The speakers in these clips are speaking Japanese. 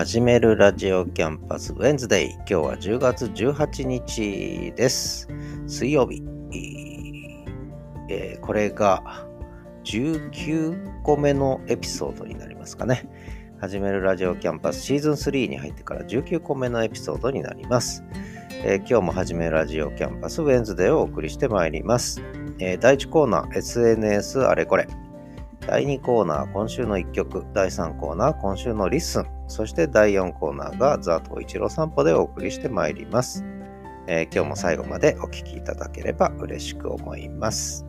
始めるラジオキャンパス Wednesday。今日は10月18日です。水曜日。えーこれが19個目のエピソードになりますかね。始めるラジオキャンパスシーズン3に入ってから19個目のエピソードになります。えー今日も始めるラジオキャンパス Wednesday をお送りしてまいります。えー第1コーナー SNS あれこれ。第2コーナー今週の1曲。第3コーナー今週のリッスン。そして第4コーナーがザ・トウイチロー散歩でお送りしてまいります。えー今日も最後までお聴きいただければ嬉しく思います。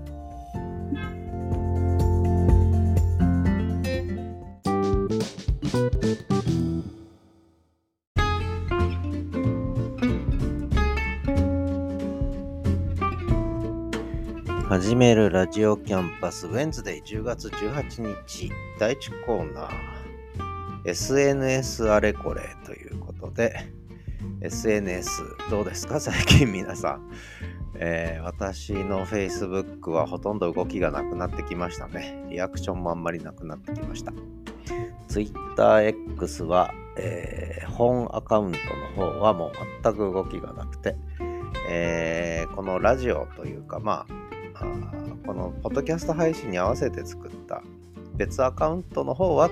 始めるラジオキャンパスウェンズデイ10月18日第1コーナー。SNS あれこれということで SNS どうですか？最近皆さん、えー私の Facebook はほとんど動きがなくなってきましたね。リアクションもあんまりなくなってきました。TwitterX は、えー本アカウントの方はもう全く動きがなくて、えーこのラジオというかまあこのポッドキャスト配信に合わせて作った別アカウントの方は、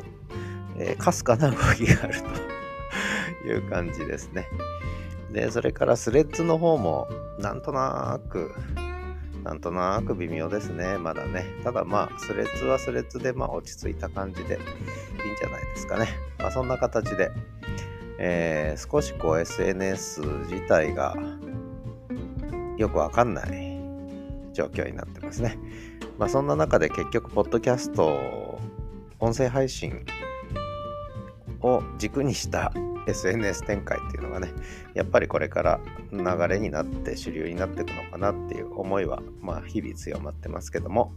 えーかすかな動きがあると いう感じですね。で、それからスレッズの方もなんとなく、なんとなく微妙ですね、まだね。ただまあ、スレッズはスレッズでまあ落ち着いた感じでいいんじゃないですかね。まあそんな形で、えー少しこう SNS 自体がよくわかんない状況になってますね。まあそんな中で結局、ポッドキャスト、音声配信を軸にした SNS 展開っていうのがね、やっぱりこれから流れになって主流になっていくのかなっていう思いは、まあ日々強まってますけども、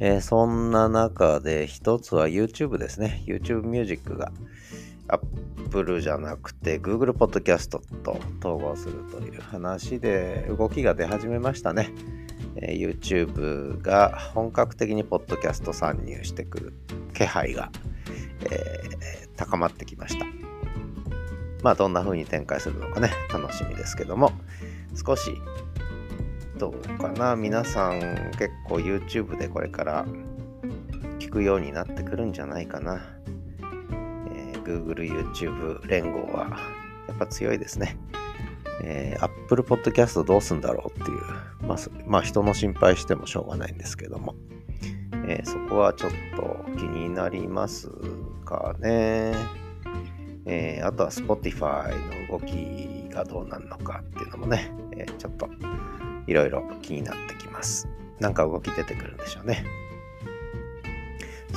えーそんな中で一つは YouTube ですね。YouTube Music が Apple じゃなくて Google Podcast と統合するという話で動きが出始めましたね。え YouTube が本格的にポッドキャスト参入してくる気配が、えー高まってきました。まあどんな風に展開するのかね楽しみですけども少しどうかな皆さん結構 YouTube でこれから聞くようになってくるんじゃないかな。Google、YouTube 連合はやっぱ強いですね。えー Apple Podcast どうすんだろうっていう、まあ、まあ人の心配してもしょうがないんですけども、えーそこはちょっと気になりますかね。えーあとは Spotify の動きがどうなるのかっていうのもね、えちょっといろいろ気になってきます。なんか動き出てくるんでしょうね。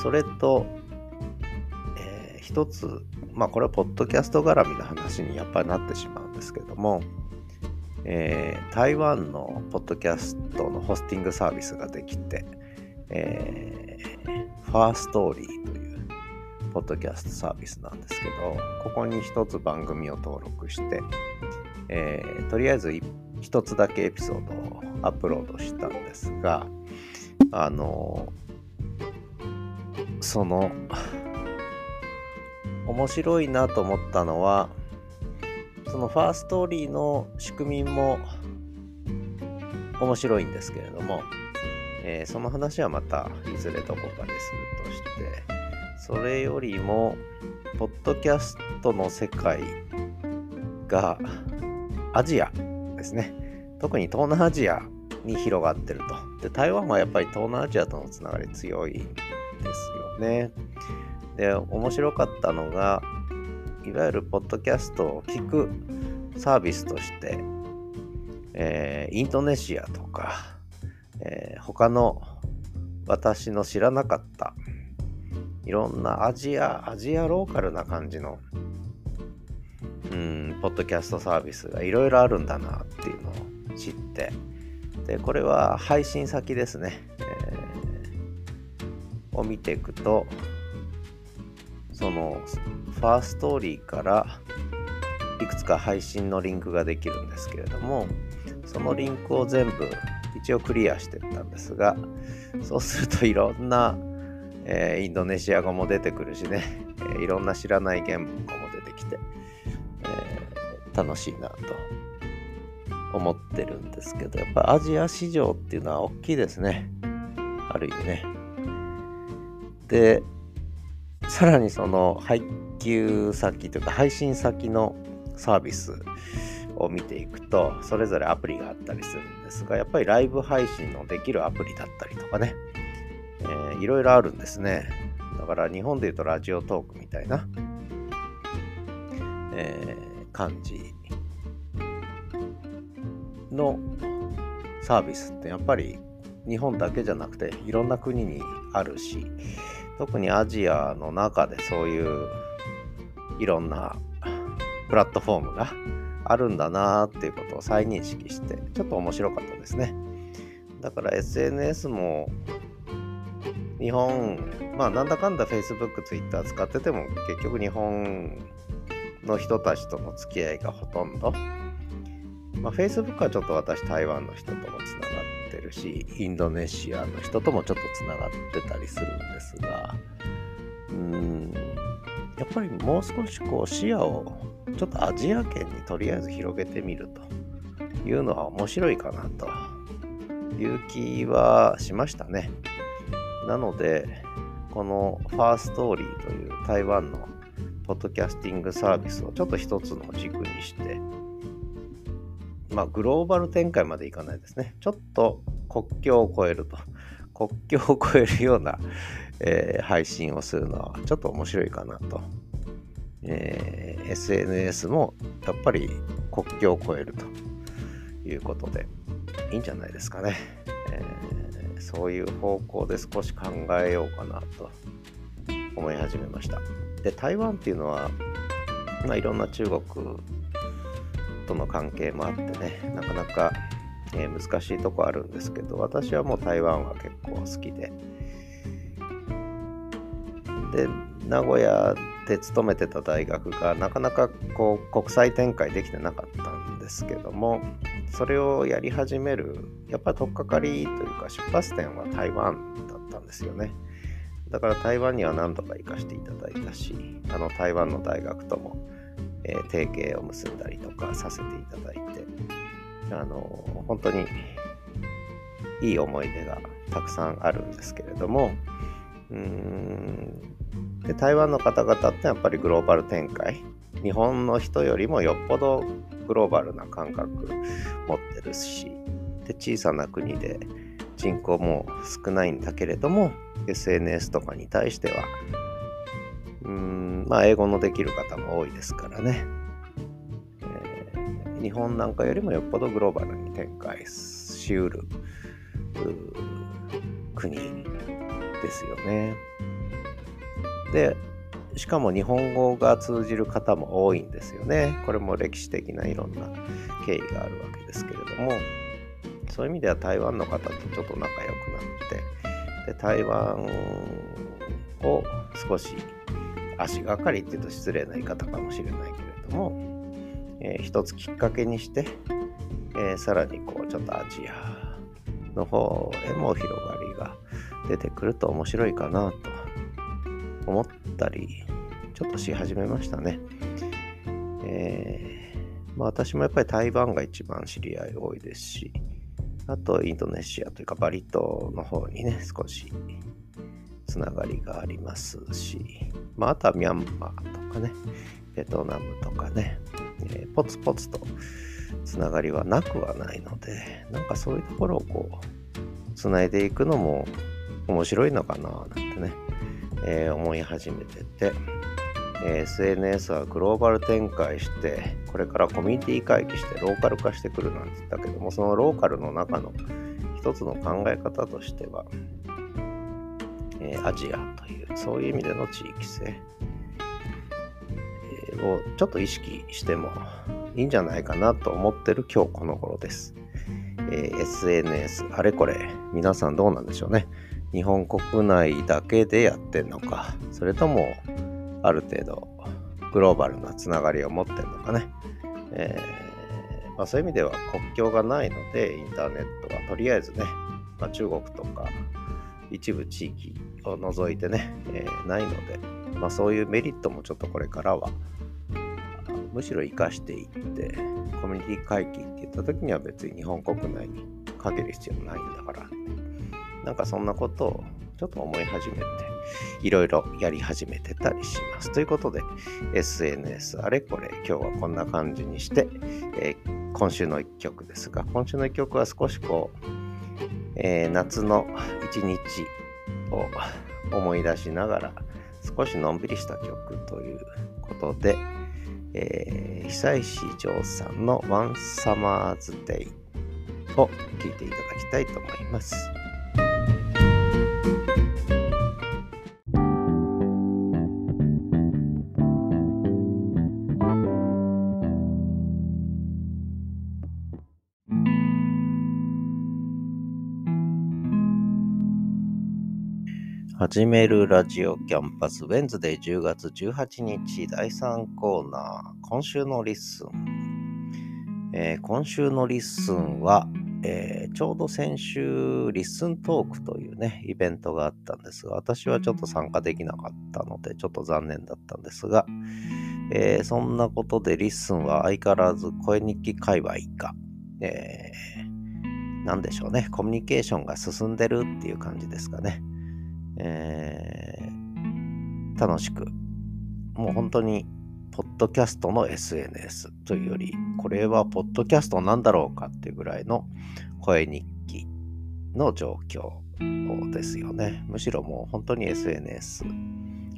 それと、一つ、まあこれはポッドキャスト絡みの話にやっぱりなってしまうんですけども、えー台湾のポッドキャストのホスティングサービスができて、えーファーストーリーというポッドキャストサービスなんですけど、ここに一つ番組を登録して、えーとりあえずい一つだけエピソードをアップロードしたんですが、あのその、面白いなと思ったのは、そのファーストーリーの仕組みも面白いんですけれども、えーその話はまたいずれどこかでするとして、それよりも、ポッドキャストの世界がアジアですね。特に東南アジアに広がってると。で、台湾はやっぱり東南アジアとのつながり強いんですよね。で、面白かったのが、いわゆるポッドキャストを聞くサービスとして、えーインドネシアとか、えー他の私の知らなかったいろんなアジア、アジアローカルな感じの、うん、ポッドキャストサービスがいろいろあるんだなっていうのを知って、で、これは配信先ですね、えーを見ていくと、その、ファーストーリーからいくつか配信のリンクができるんですけれども、そのリンクを全部一応クリアしてったんですが、そうするといろんなえー、インドネシア語も出てくるしね、えー、いろんな知らない言語も出てきて、えー、楽しいなと思ってるんですけど、やっぱアジア市場っていうのは大きいですね。ある意味ね。で、さらにその配給先というか配信先のサービスを見ていくと、それぞれアプリがあったりするんですが、やっぱりライブ配信のできるアプリだったりとかね、えー、いろいろあるんですね。だから日本で言うとラジオトークみたいな、えー、感じのサービスってやっぱり日本だけじゃなくていろんな国にあるし特にアジアの中でそういういろんなプラットフォームがあるんだなっていうことを再認識してちょっと面白かったですね。だから SNS も日本まあなんだかんだ Facebook、Twitter 使ってても結局日本の人たちとの付き合いがほとんど。まあ、Facebook はちょっと私台湾の人ともつながしインドネシアの人ともちょっとつながってたりするんですがうんやっぱりもう少しこう視野をちょっとアジア圏にとりあえず広げてみるというのは面白いかなという気はしましたね。なのでこのファーストーリーという台湾のポッドキャスティングサービスをちょっと一つの軸にしてまあ、グローバル展開までいかないですね。ちょっと国境を越えると。国境を越えるような、えー、配信をするのはちょっと面白いかなと。えー、SNS もやっぱり国境を越えるということでいいんじゃないですかね。えー、そういう方向で少し考えようかなと思い始めました。で、台湾っていうのは、まあ、いろんな中国との関係もあってねなかなか、えー、難しいとこあるんですけど私はもう台湾は結構好きで。で名古屋で勤めてた大学がなかなかこう国際展開できてなかったんですけどもそれをやり始めるやっぱり取っかかりというか出発点は台湾だったんですよね。だから台湾には何度か行かせていただいたしあの台湾の大学ともえー、提携を結んだりとかさせていただいて、あの、本当にいい思い出がたくさんあるんですけれども、うん。で台湾の方々ってやっぱりグローバル展開。日本の人よりもよっぽどグローバルな感覚持ってるしで小さな国で人口も少ないんだけれども SNS とかに対してはうんまあ英語のできる方も多いですからね、日本なんかよりもよっぽどグローバルに展開しうる国ですよね。でしかも日本語が通じる方も多いんですよね。これも歴史的ないろんな経緯があるわけですけれども、そういう意味では台湾の方とちょっと仲良くなって、で台湾を少し足がかりっていうと失礼な言い方かもしれないけれども、えー、一つきっかけにして、えー、さらにこうちょっとアジアの方へも広がりが出てくると面白いかなと思ったりちょっとし始めましたね。えー、まあ、私もやっぱり台湾が一番知り合い多いですしあとインドネシアというかバリ島の方にね少しつながりがありますし、まあ、あとはミャンマーとかね、ベトナムとかね、えー、ポツポツとつながりはなくはないので、なんかそういうところをこう、つないでいくのも面白いのかななんてね、えー、思い始めてて、えー、SNS はグローバル展開して、これからコミュニティ回帰してローカル化してくるなんて言ったけども、そのローカルの中の一つの考え方としては、えアジアという、そういう意味での地域性。をちょっと意識してもいいんじゃないかなと思ってる今日この頃です。えー、SNS、あれこれ、皆さんどうなんでしょうね。日本国内だけでやってんのか、それともある程度グローバルなつながりを持ってんのかね。えー、まあ、そういう意味では国境がないので、インターネットはとりあえずね、まあ、中国とか一部地域を除いてね、えー、ないので、まあ、そういうメリットもちょっとこれからはむしろ生かしていってコミュニティ回帰って言った時には別に日本国内にかける必要もないんだからなんかそんなことをちょっと思い始めていろいろやり始めてたりします。ということで SNS あれこれ今日はこんな感じにして、えー、今週の一曲ですが今週の一曲は少しこう、えー、夏の一日を思い出しながら少しのんびりした曲ということで、えー、久石譲さんの One Summer's Day を聴いていただきたいと思います。始めるラジオキャンパス Wednesday 10月18日第3コーナー今週の LISTEN、えー、今週の LISTEN は、えー、ちょうど先週 LISTEN トークというねイベントがあったんですが私はちょっと参加できなかったのでちょっと残念だったんですが、えー、そんなことで LISTEN は相変わらず声日記界隈が、えー、何でしょうねコミュニケーションが進んでるっていう感じですかね。え、楽しく、もう本当に、ポッドキャストの SNS というより、これはポッドキャストなんだろうかっていうぐらいの声日記の状況ですよね。むしろもう本当に SNS、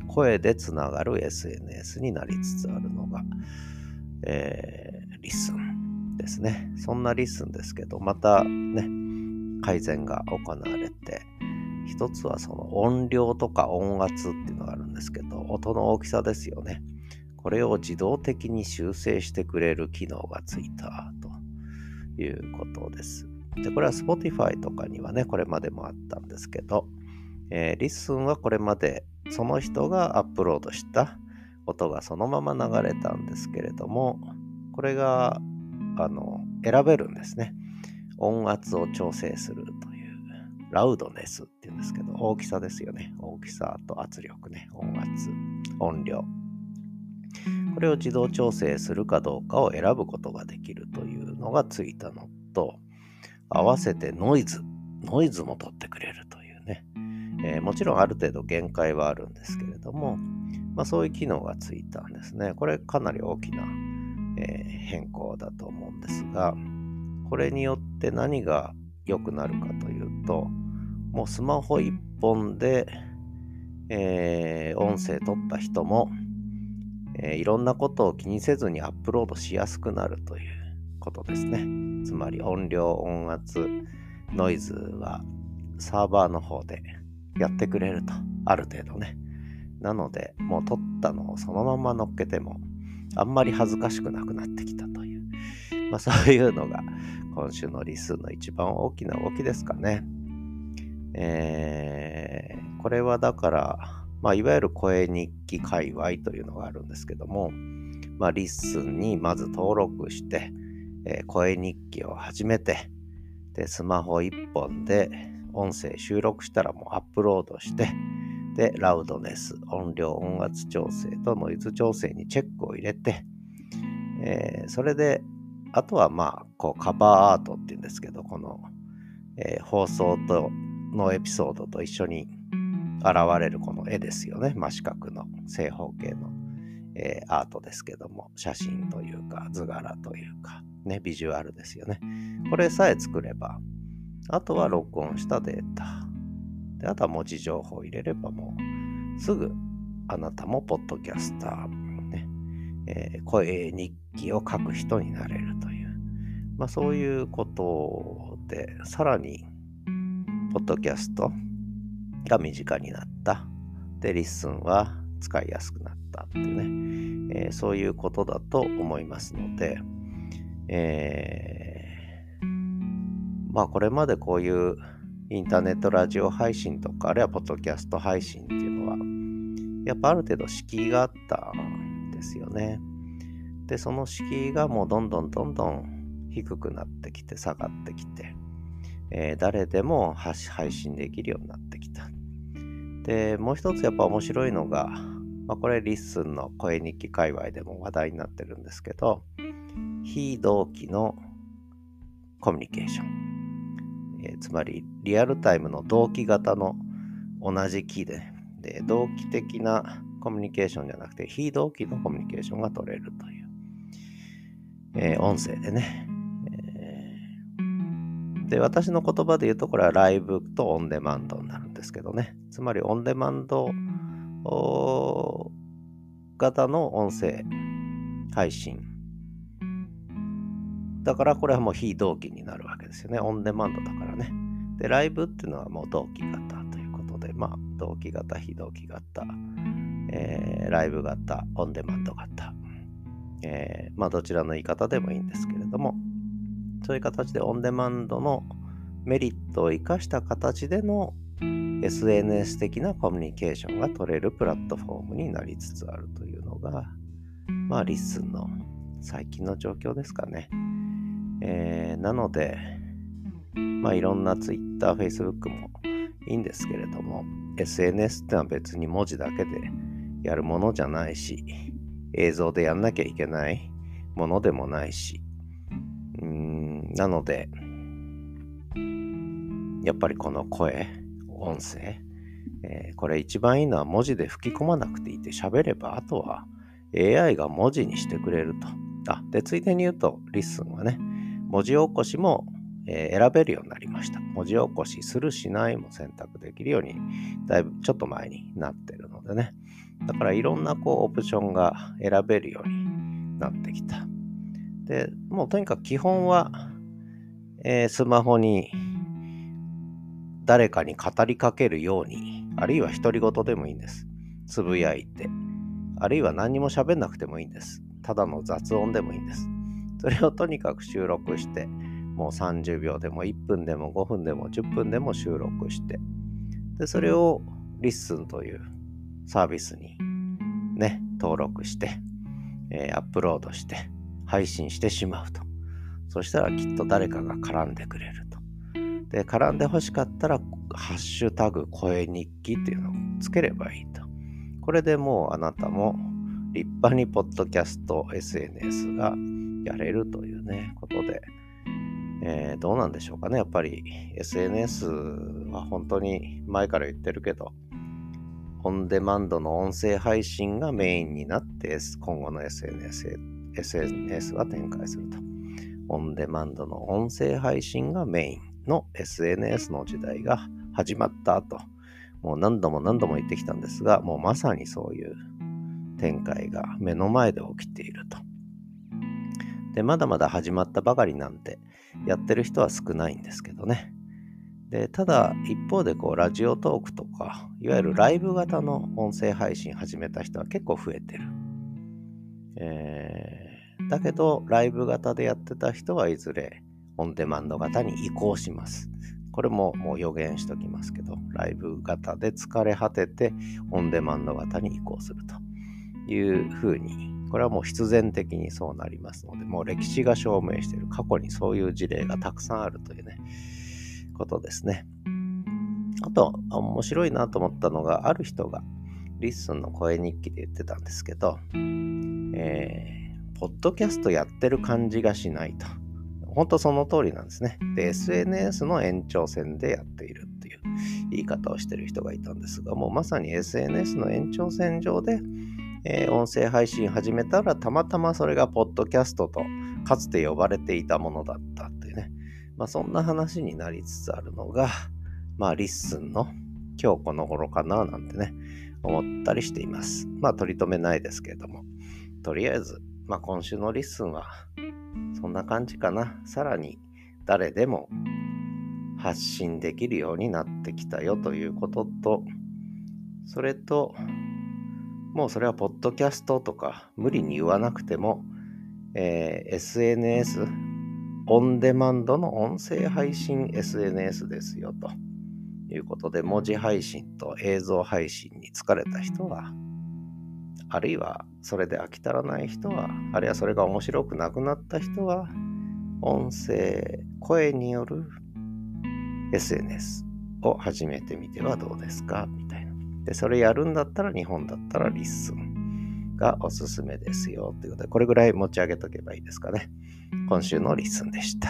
声でつながる SNS になりつつあるのが、えー、リスンですね。そんなリスンですけど、またね、改善が行われて、一つはその音量とか音圧っていうのがあるんですけど、音の大きさですよね。これを自動的に修正してくれる機能がついたということです。で、これは Spotify とかにはね、これまでもあったんですけど、えー、 LISTEN はこれまでその人がアップロードした音がそのまま流れたんですけれども、これがあの選べるんですね。音圧を調整するとラウドネスっていうんですけど、大きさですよね。大きさと圧力ね、音圧、音量。これを自動調整するかどうかを選ぶことができるというのがついたのと、合わせてノイズ、ノイズも取ってくれるというね。えー、もちろんある程度限界はあるんですけれども、まあ、そういう機能がついたんですね。これかなり大きな、えー、変更だと思うんですが、これによって何が良くなるかというと、もうスマホ1本で、えー、音声取った人も、えー、いろんなことを気にせずにアップロードしやすくなるということですね。つまり音量、音圧、ノイズはサーバーの方でやってくれると。ある程度ね。なので、もう撮ったのをそのまま乗っけても、あんまり恥ずかしくなくなってきたという、まあそういうのが今週の LISTEN の一番大きな動きですかね。えー、これはだから、まあ、いわゆる声日記界隈というのがあるんですけども、まあ、 LISTEN にまず登録して、えー、声日記を始めて、で、スマホ1本で音声収録したらもうアップロードして、で、ラウドネス、音量、音圧調整とノイズ調整にチェックを入れて、えー、それで、あとはまあ、こうカバーアートっていうんですけど、この、えー、放送とのエピソードと一緒に現れるこの絵ですよね。真四角の正方形の、えー、アートですけども、写真というか図柄というか、ね、ビジュアルですよね。これさえ作れば、あとは録音したデータ。であとは文字情報を入れればもうすぐあなたもポッドキャスター、ねえー、声日記を書く人になれるという、まあ、そういうことでさらにポッドキャストが身近になった。で、 LISTEN は使いやすくなったってね、えー、そういうことだと思いますので、えー、まあこれまでこういうインターネットラジオ配信とか、あるいはポッドキャスト配信っていうのは、やっぱある程度敷居があったんですよね。で、その敷居がもうどんどんどんどん低くなってきて、下がってきて、えー、誰でも配信できるようになってきた。で、もう一つやっぱ面白いのが、まあ、これ LISTEN の声日記界隈でも話題になってるんですけど、非同期のコミュニケーション。えー、つまり、リアルタイムの同期型の同じキーで、で同期的なコミュニケーションじゃなくて、非同期のコミュニケーションが取れるという、えー、音声でね、で、私の言葉で言うと、これはライブとオンデマンドになるんですけどね。つまり、オンデマンド型の音声配信。だから、これはもう非同期になるわけですよね。オンデマンドだからね。で、ライブっていうのはもう同期型ということで、まあ、同期型、非同期型、えー、ライブ型、オンデマンド型。えー、まあ、どちらの言い方でもいいんですけれども、そういう形でオンデマンドのメリットを生かした形での SNS 的なコミュニケーションが取れるプラットフォームになりつつあるというのが、まあ、 LISTEN の最近の状況ですかね。えー、なので、まあ、いろんな Twitter、Facebook もいいんですけれども、SNS ってのは別に文字だけでやるものじゃないし、映像でやんなきゃいけないものでもないし、なので、やっぱりこの声、音声、えー、これ一番いいのは文字で吹き込まなくていいって喋れば、あとは AI が文字にしてくれると。あ、で、ついでに言うと、 LISTEN はね、文字起こしも、えー、選べるようになりました。文字起こしするしないも選択できるように、だいぶちょっと前になってるのでね。だからいろんなこうオプションが選べるようになってきた。で、もうとにかく基本はえー、スマホに誰かに語りかけるように、あるいは独り言でもいいんです。つぶやいて、あるいは何も喋んなくてもいいんです。ただの雑音でもいいんです。それをとにかく収録して、もう30秒でも1分でも5分でも10分でも収録して、で、それを LISTEN というサービスにね、登録して、えー、アップロードして、配信してしまうと。そしたらきっと誰かが絡んでくれると。で、絡んで欲しかったら、ハッシュタグ声日記っていうのをつければいいと。これでもうあなたも立派にポッドキャスト SNS がやれるというね、ことで、えー、どうなんでしょうかね。やっぱり SNS は本当に前から言ってるけど、オンデマンドの音声配信がメインになって、今後の SNS, SNS は展開すると。オンデマンドの音声配信がメインの SNS の時代が始まったと、もう何度も何度も言ってきたんですが、もうまさにそういう展開が目の前で起きていると。で、まだまだ始まったばかりなんて、やってる人は少ないんですけどね。で、ただ、一方でこう、ラジオトークとか、いわゆるライブ型の音声配信始めた人は結構増えてる。えーだけど、ライブ型でやってた人はいずれオンデマンド型に移行します。これももう予言しときますけど、ライブ型で疲れ果ててオンデマンド型に移行するというふうに、これはもう必然的にそうなりますので、もう歴史が証明している過去にそういう事例がたくさんあるというね、ことですね。あと、面白いなと思ったのが、ある人が LISTEN の声日記で言ってたんですけど、えーポッドキャストやってる感じがしないと。本当その通りなんですね。で、SNS の延長線でやっているっていう言い方をしてる人がいたんですが、もうまさに SNS の延長線上で、えー、音声配信始めたら、たまたまそれがポッドキャストとかつて呼ばれていたものだったっていうね。まあそんな話になりつつあるのが、まあ LISTEN の今日この頃かななんてね、思ったりしています。まあ取り留めないですけれども、とりあえずまあ、今週の LISTEN はそんな感じかな。さらに誰でも発信できるようになってきたよということと、それと、もうそれはポッドキャストとか無理に言わなくても、えー、SNS、オンデマンドの音声配信 SNS ですよということで、文字配信と映像配信に疲れた人は、あるいはそれで飽き足らない人は、あるいはそれが面白くなくなった人は、音声、声による SNS を始めてみてはどうですか？みたいな。で、それやるんだったら日本だったら LISTEN がおすすめですよ。ということで、これぐらい持ち上げとけばいいですかね。今週の LISTEN でした。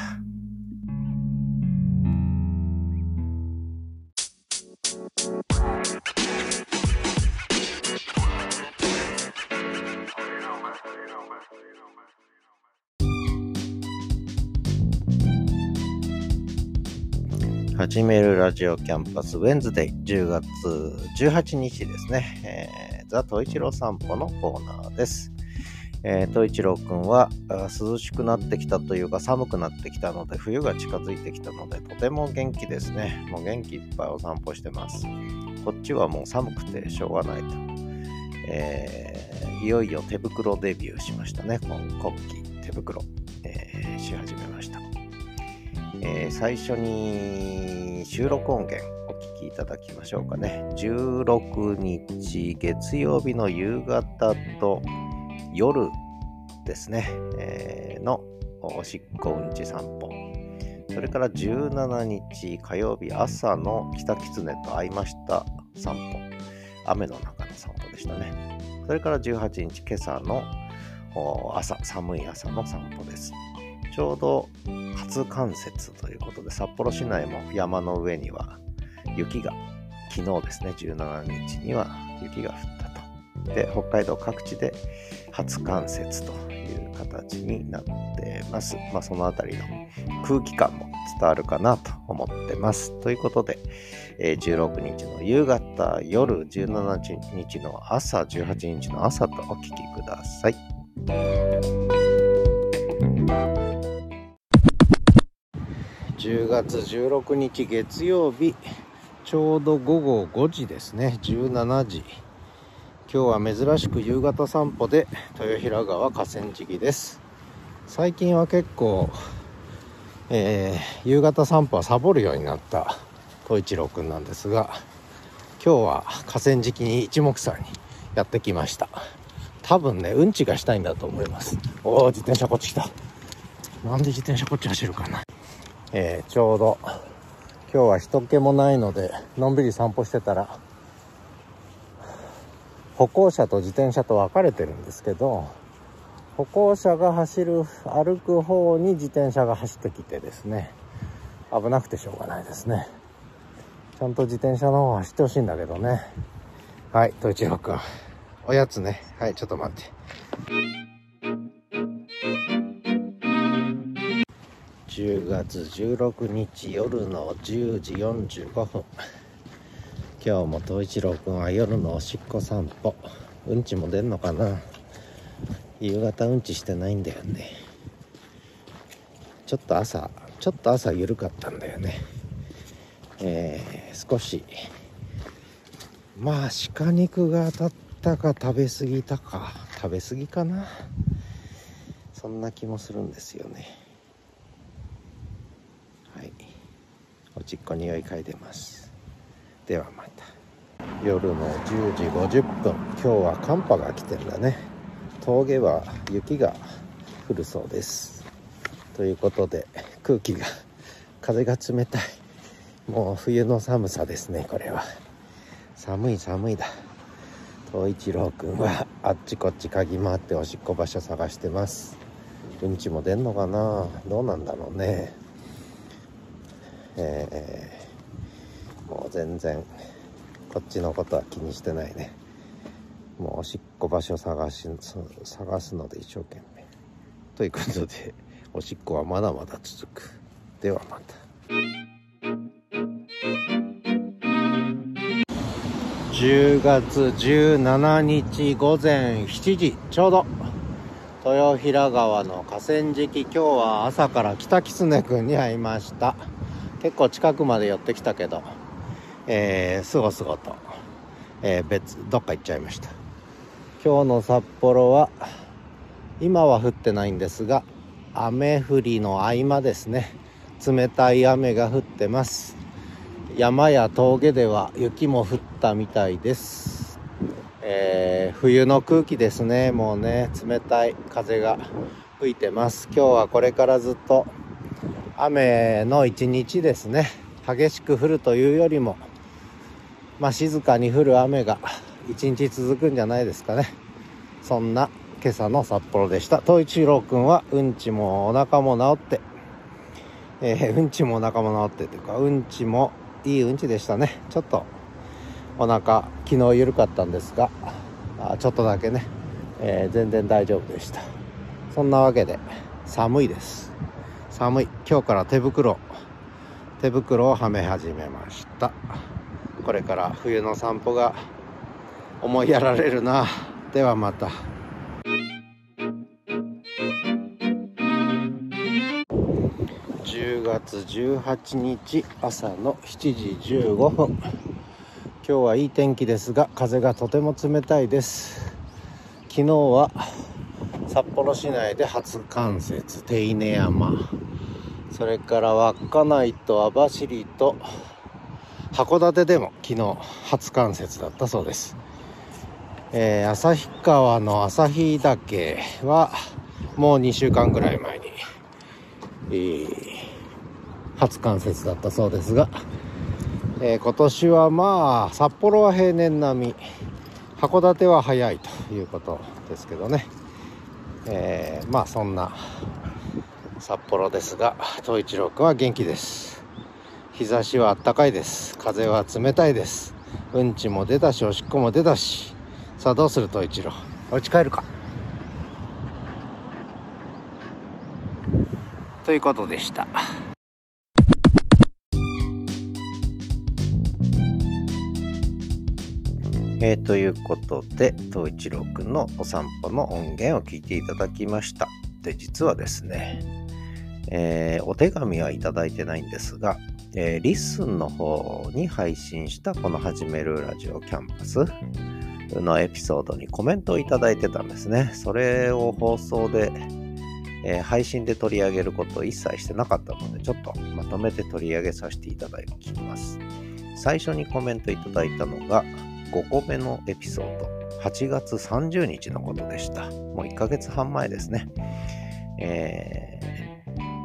始めるラジオキャンパス Wednesday 10月18日ですね、えー、ザ・トイチロー散歩のコーナーです。えー、トイチロー君は涼しくなってきたというか寒くなってきたので冬が近づいてきたのでとても元気ですね。もう元気いっぱいお散歩してます。こっちはもう寒くてしょうがないと。えー、いよいよ手袋デビューしましたね。今国旗手袋、えー、し始め。えー、最初に収録音源お聴きいただきましょうかね。16日月曜日の夕方と夜ですね、えー、のおしっこうんち散歩。それから17日火曜日朝の北狐と会いました散歩。雨の中の散歩でしたね。それから18日今朝の朝、寒い朝の散歩です。ちょうど初冠雪ということで、札幌市内も山の上には雪が、昨日ですね、17日には雪が降ったと。で、北海道各地で初冠雪という形になってます。まあ、そのあたりの空気感も伝わるかなと思ってます。ということで、え16日の夕方、夜、17日の朝、18日の朝とお聞きください。10月16日月曜日、ちょうど午後5時ですね、17時。今日は珍しく夕方散歩で豊平川河川敷です。最近は結構、えー、夕方散歩はサボるようになった統一郎くんなんですが、今日は河川敷に一目散にやってきました。多分ね、うんちがしたいんだと思います。おお、自転車こっち来た。なんで自転車こっち走るかな。えー、ちょうど今日は人気もないのでのんびり散歩してたら歩行者と自転車と分かれてるんですけど歩行者が走る歩く方に自転車が走ってきてですね危なくてしょうがないですね。ちゃんと自転車の方走ってほしいんだけどね。はい統一郎君。おやつね。はいちょっと待って。10月16日夜の10時45分今日も東一郎くんは夜のおしっこ散歩。うんちも出んのかな？夕方うんちしてないんだよね。ちょっと朝ちょっと朝緩かったんだよね。えー、少し。まあ鹿肉が当たったか食べ過ぎたか。食べ過ぎかな。そんな気もするんですよね。おちっこ匂い嗅いでます。ではまた夜の10時50分。今日は寒波が来てるんだね。峠は雪が降るそうです。ということで空気が風が冷たい。もう冬の寒さですねこれは。寒い寒いだ。東一郎くんはあっちこっち嗅ぎ回っておしっこ場所探してます。うんちも出んのかな？どうなんだろうね。えー、もう全然こっちのことは気にしてないね。もうおしっこ場所探し探すので一生懸命。ということでおしっこはまだまだ続く。ではまた。10月17日午前7時ちょうど。豊平川の河川敷今日は朝から北狐くんに会いました。結構近くまで寄ってきたけど、えー、すごすごと、えー、別、どっか行っちゃいました。今日の札幌は、今は降ってないんですが、雨降りの合間ですね。冷たい雨が降ってます。山や峠では雪も降ったみたいです。えー、冬の空気ですね。もうね、冷たい風が吹いてます。今日はこれからずっと雨の一日ですね。激しく降るというよりもまあ静かに降る雨が一日続くんじゃないですかね。そんな今朝の札幌でした。東一郎くんはうんちもお腹も治ってえー、うんちもお腹も治ってというかうんちもいいうんちでしたね。ちょっとお腹昨日緩かったんですがあちょっとだけね、えー、全然大丈夫でした。そんなわけで寒いです。寒い。今日から手袋。手袋をはめ始めました。これから冬の散歩が思いやられるな。ではまた。10月18日朝の7時15分。今日はいい天気ですが風がとても冷たいです。昨日は札幌市内で初冠雪手稲山。それから稚内と網走と函館でも昨日初冠雪だったそうです、えー、旭川の旭岳はもう2週間ぐらい前に、えー、初冠雪だったそうですが、えー、今年はまあ札幌は平年並み函館は早いということですけどね、えー、まあそんな札幌ですが東一郎君は元気です。日差しは暖かいです。風は冷たいです。うんちも出たしおしっこも出たし。さあどうする東一郎？お家帰るか。ということでしたえー、ということで、東一郎くんのお散歩の音源を聞いていただきました。で、実はですね、えー、お手紙はいただいてないんですが、えー、 LISTEN の方に配信したこのはじめるラジオキャンパスのエピソードにコメントをいただいてたんですね。それを放送で、えー、配信で取り上げることを一切してなかったので、ちょっとまとめて取り上げさせていただきます。最初にコメントいただいたのが、5個目のエピソード、8月30日のことでした。もう1ヶ月半前ですね。えー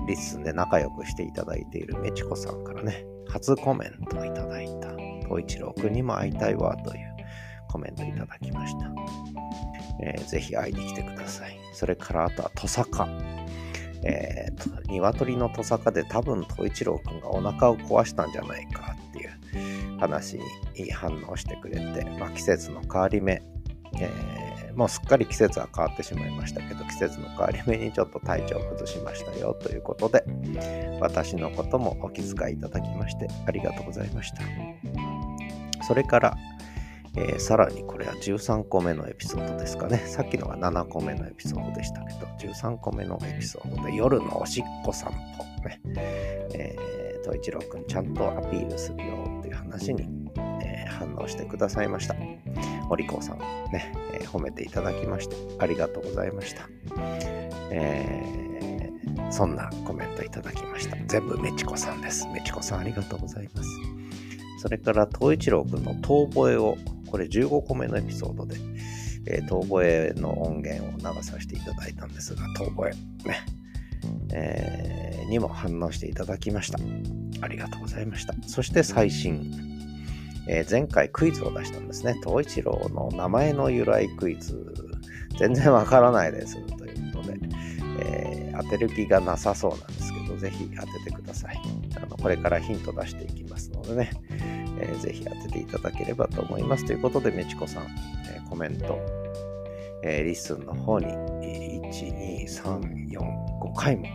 リッスンで仲良くしていただいているメチコさんからね、初コメントをいただいた、東一郎くんにも会いたいわというコメントいただきました。えー、ぜひ会いに来てください。それからあとはトサカ。えーと、鶏のトサカで多分東一郎くんがお腹を壊したんじゃないか話に反応してくれて、まあ、季節の変わり目、えーもうすっかり季節は変わってしまいましたけど、季節の変わり目にちょっと体調を崩しましたよということで、私のこともお気遣いいただきましてありがとうございました。それから、えー、さらにこれは13個目のエピソードですかね。さっきのが7個目のエピソードでしたけど、13個目のエピソードで夜のおしっこ散歩ね、えー、一郎くんちゃんとアピールするよって話に、えー、反応してくださいました。お利口さんね、えー、褒めていただきましてありがとうございました。えー、そんなコメントいただきました。全部メチコさんです。メチコさんありがとうございます。それから、東一郎くんの遠吠えを、これ15個目のエピソードで、えー、遠吠えの音源を流させていただいたんですが、遠吠え、ね、えー、にも反応していただきました。ありがとうございました。そして最新、えー、前回クイズを出したんですね。東一郎の名前の由来クイズ、全然わからないですということで、えー、当てる気がなさそうなんですけど、ぜひ当ててください。あのこれからヒント出していきますのでね、えー、ぜひ当てていただければと思います。ということで、めちこさん、えー、コメント、えー、 LISTEN の方に、1、2、3、4、5回も、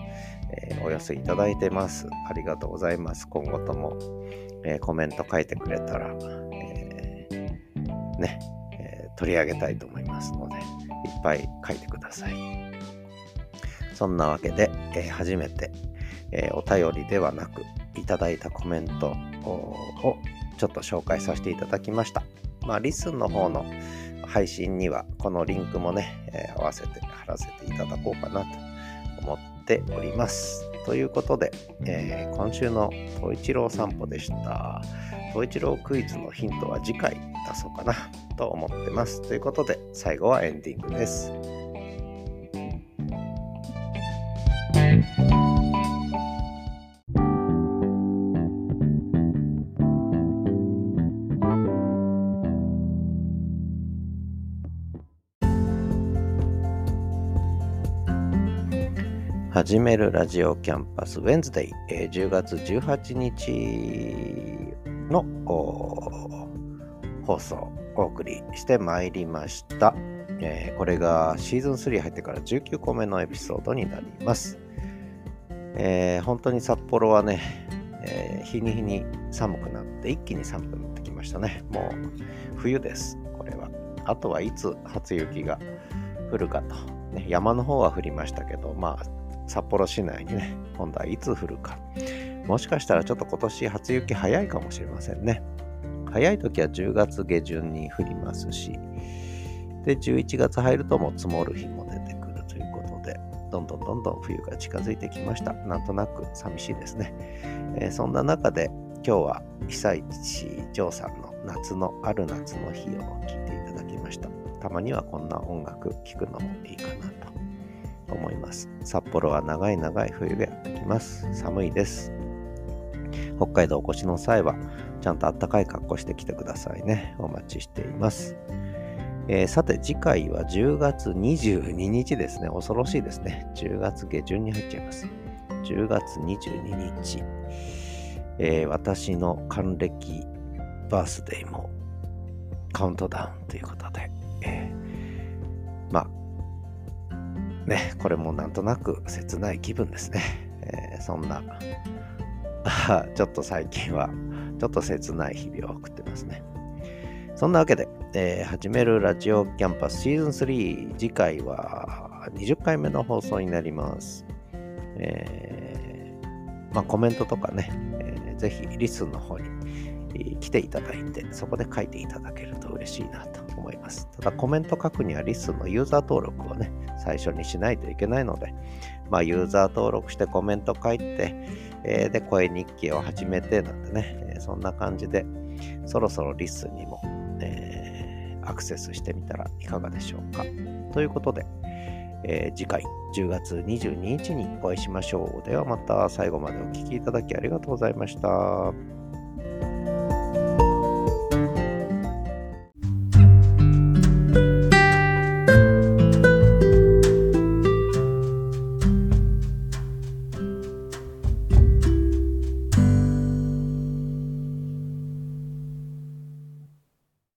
えー、お寄せいただいてます。ありがとうございます。今後とも、えー、コメント書いてくれたら、えー、ね、え、取り上げたいと思いますので、いっぱい書いてください。そんなわけで、え初めて、えお便りではなく、いただいたコメントをちょっと紹介させていただきました。まあ、リスンの方の配信には、このリンクもね、え合わせて貼らせていただこうかなとております。ということで、えー、今週の東一郎散歩でした。東一郎クイズのヒントは次回出そうかなと思ってます。ということで、最後はエンディングです。始めるラジオキャンパスウェンズデイ、えー、10月18日の放送お送りしてまいりました、えー、これがシーズン3入ってから19個目のエピソードになります。えー、本当に札幌はね、えー、日に日に寒くなって、一気に寒くなってきましたね。もう冬です、これは。あとはいつ初雪が降るかと。ね、山の方は降りましたけど、まあ、札幌市内にね、今度はいつ降るか。もしかしたらちょっと今年初雪早いかもしれませんね。早い時は10月下旬に降りますし、で、11月入るともう積もる日も出てくるということで、どんどんどんどん冬が近づいてきました。なんとなく寂しいですね。えー、そんな中で今日は被災地ジョーさんの夏のある夏の日を聴いていただきました。たまにはこんな音楽聴くのもいいかなと思います。札幌は長い長い冬がやってきます。寒いです。北海道お越しの際は、ちゃんとあったかい格好してきてくださいね。お待ちしています。えー、さて次回は10月22日ですね。恐ろしいですね。10月下旬に入っちゃいます。10月22日、えー、私の還暦バースデーもカウントダウンということで、えー、まあ、ね、これもなんとなく切ない気分ですね。えー、そんな、ちょっと最近は、ちょっと切ない日々を送ってますね。そんなわけで、えー、始めるラジオキャンパスシーズン3、次回は20回目の放送になります。えー、まあ、コメントとかね、えー、ぜひリスンの方に来ていただいて、そこで書いていただけると嬉しいなと思います。ただコメント書くにはリスンのユーザー登録をね、最初にしないといけないので、まあ、ユーザー登録してコメント書いて、えー、で、声日記を始めてなんてね、えー、そんな感じで、そろそろリスンにも、えー、アクセスしてみたらいかがでしょうか。ということで、えー、次回10月22日にお会いしましょう。ではまた最後までお聴きいただきありがとうございました。